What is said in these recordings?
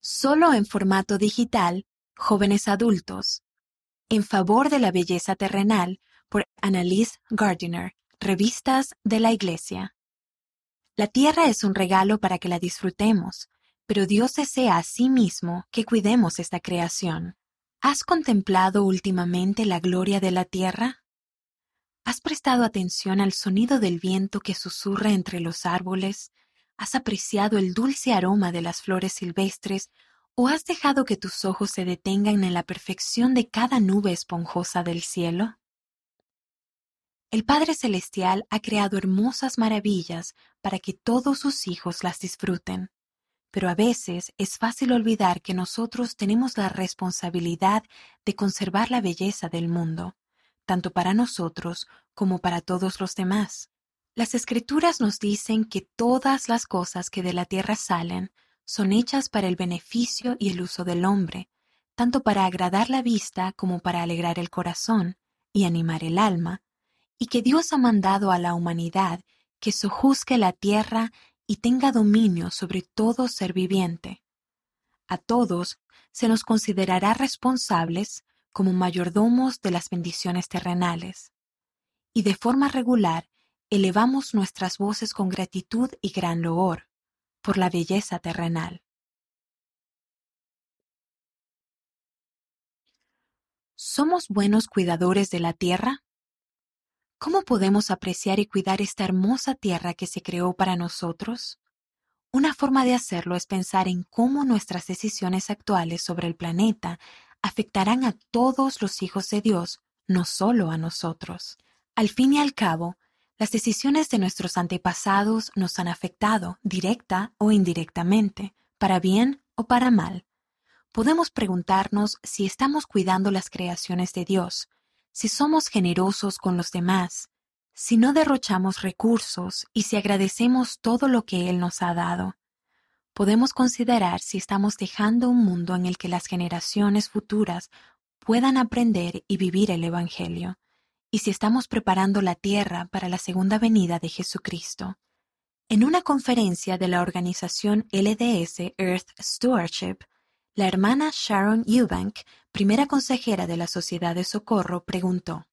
solo en formato digital, Jóvenes Adultos, en favor de la belleza terrenal, por Annalise Gardiner, Revistas de la Iglesia. La tierra es un regalo para que la disfrutemos, pero Dios desea a sí mismo que cuidemos esta creación. ¿Has contemplado últimamente la gloria de la tierra? ¿Has prestado atención al sonido del viento que susurra entre los árboles? ¿Has apreciado el dulce aroma de las flores silvestres o has dejado que tus ojos se detengan en la perfección de cada nube esponjosa del cielo? El Padre Celestial ha creado hermosas maravillas para que todos sus hijos las disfruten, pero a veces es fácil olvidar que nosotros tenemos la responsabilidad de conservar la belleza del mundo, tanto para nosotros como para todos los demás. Las escrituras nos dicen que todas las cosas que de la tierra salen son hechas para el beneficio y el uso del hombre, tanto para agradar la vista como para alegrar el corazón y animar el alma, y que Dios ha mandado a la humanidad que sojuzgue la tierra y tenga dominio sobre todo ser viviente. A todos se nos considerará responsables como mayordomos de las bendiciones terrenales. Y de forma regular elevamos nuestras voces con gratitud y gran loor por la belleza terrenal. ¿Somos buenos cuidadores de la tierra? ¿Cómo podemos apreciar y cuidar esta hermosa tierra que se creó para nosotros? Una forma de hacerlo es pensar en cómo nuestras decisiones actuales sobre el planeta afectarán a todos los hijos de Dios, no solo a nosotros. Al fin y al cabo, las decisiones de nuestros antepasados nos han afectado, directa o indirectamente, para bien o para mal. Podemos preguntarnos si estamos cuidando las creaciones de Dios, si somos generosos con los demás, si no derrochamos recursos y si agradecemos todo lo que Él nos ha dado. Podemos considerar si estamos dejando un mundo en el que las generaciones futuras puedan aprender y vivir el Evangelio y si estamos preparando la tierra para la segunda venida de Jesucristo. En una conferencia de la organización LDS Earth Stewardship, la hermana Sharon Eubank, primera consejera de la Sociedad de Socorro, preguntó,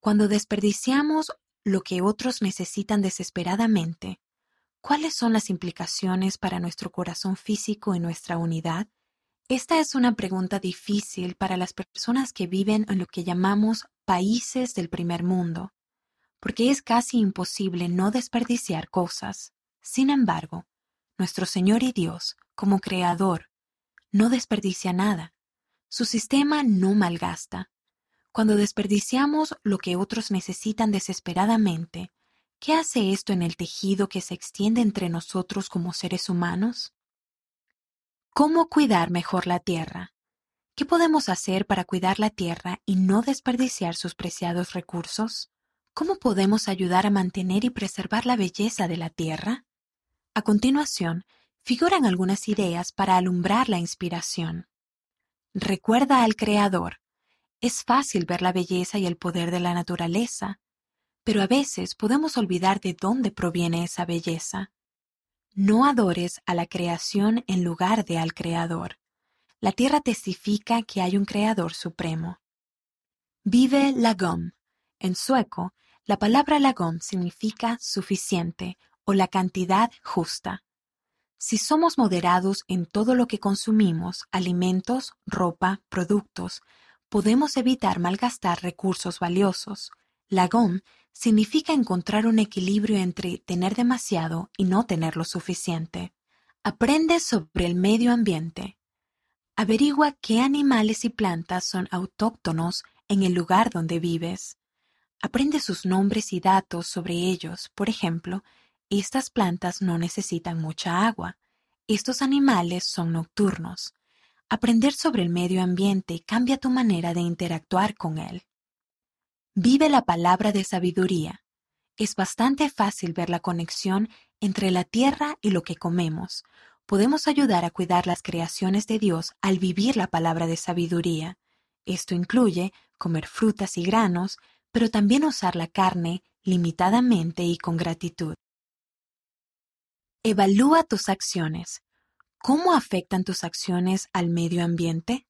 Cuando desperdiciamos lo que otros necesitan desesperadamente, ¿cuáles son las implicaciones para nuestro corazón físico y nuestra unidad? Esta es una pregunta difícil para las personas que viven en lo que llamamos países del primer mundo, porque es casi imposible no desperdiciar cosas. Sin embargo, nuestro Señor y Dios, como Creador, no desperdicia nada. Su sistema no malgasta. Cuando desperdiciamos lo que otros necesitan desesperadamente, ¿qué hace esto en el tejido que se extiende entre nosotros como seres humanos? ¿Cómo cuidar mejor la tierra? ¿Qué podemos hacer para cuidar la tierra y no desperdiciar sus preciados recursos? ¿Cómo podemos ayudar a mantener y preservar la belleza de la tierra? A continuación, figuran algunas ideas para alumbrar la inspiración. Recuerda al Creador. Es fácil ver la belleza y el poder de la naturaleza, pero a veces podemos olvidar de dónde proviene esa belleza. No adores a la creación en lugar de al Creador. La tierra testifica que hay un Creador supremo. Vive lagom. En sueco, la palabra lagom significa suficiente o la cantidad justa. Si somos moderados en todo lo que consumimos, alimentos, ropa, productos, podemos evitar malgastar recursos valiosos. Lagom significa encontrar un equilibrio entre tener demasiado y no tener lo suficiente. Aprende sobre el medio ambiente. Averigua qué animales y plantas son autóctonos en el lugar donde vives. Aprende sus nombres y datos sobre ellos. Por ejemplo, estas plantas no necesitan mucha agua. Estos animales son nocturnos. Aprender sobre el medio ambiente cambia tu manera de interactuar con él. Vive la palabra de sabiduría. Es bastante fácil ver la conexión entre la tierra y lo que comemos, podemos ayudar a cuidar las creaciones de Dios al vivir la palabra de sabiduría. Esto incluye comer frutas y granos, pero también usar la carne limitadamente y con gratitud. Evalúa tus acciones. ¿Cómo afectan tus acciones al medio ambiente?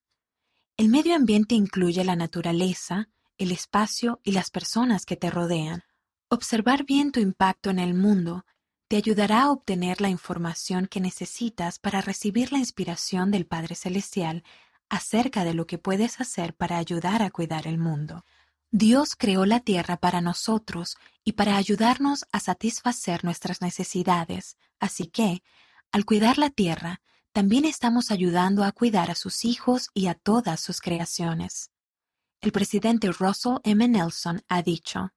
El medio ambiente incluye la naturaleza, el espacio y las personas que te rodean. Observar bien tu impacto en el mundo te ayudará a obtener la información que necesitas para recibir la inspiración del Padre Celestial acerca de lo que puedes hacer para ayudar a cuidar el mundo. Dios creó la tierra para nosotros y para ayudarnos a satisfacer nuestras necesidades, así que, al cuidar la tierra, también estamos ayudando a cuidar a sus hijos y a todas sus creaciones. El presidente Russell M. Nelson ha dicho,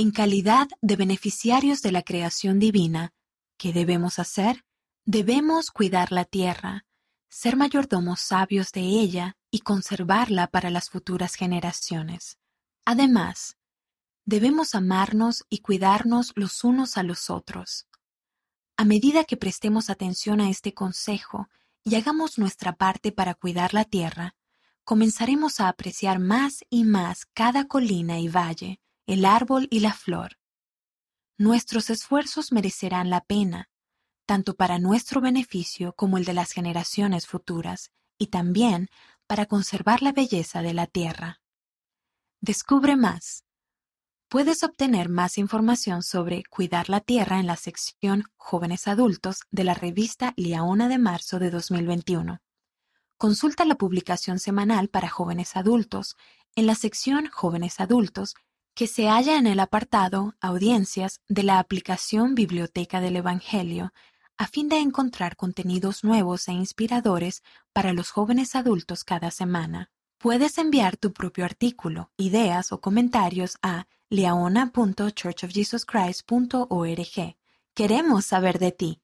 En calidad de beneficiarios de la creación divina, ¿qué debemos hacer? Debemos cuidar la tierra, ser mayordomos sabios de ella y conservarla para las futuras generaciones. Además, debemos amarnos y cuidarnos los unos a los otros. A medida que prestemos atención a este consejo y hagamos nuestra parte para cuidar la tierra, comenzaremos a apreciar más y más cada colina y valle, el árbol y la flor. Nuestros esfuerzos merecerán la pena, tanto para nuestro beneficio como el de las generaciones futuras, y también para conservar la belleza de la tierra. Descubre más Puedes obtener más información sobre cuidar la tierra en la sección Jóvenes Adultos de la revista Liaona de marzo de 2021. Consulta la publicación semanal para jóvenes adultos en la sección Jóvenes Adultos que se halla en el apartado Audiencias de la aplicación Biblioteca del Evangelio a fin de encontrar contenidos nuevos e inspiradores para los jóvenes adultos cada semana. Puedes enviar tu propio artículo, ideas o comentarios a leona.churchofjesuschrist.org. Queremos saber de ti.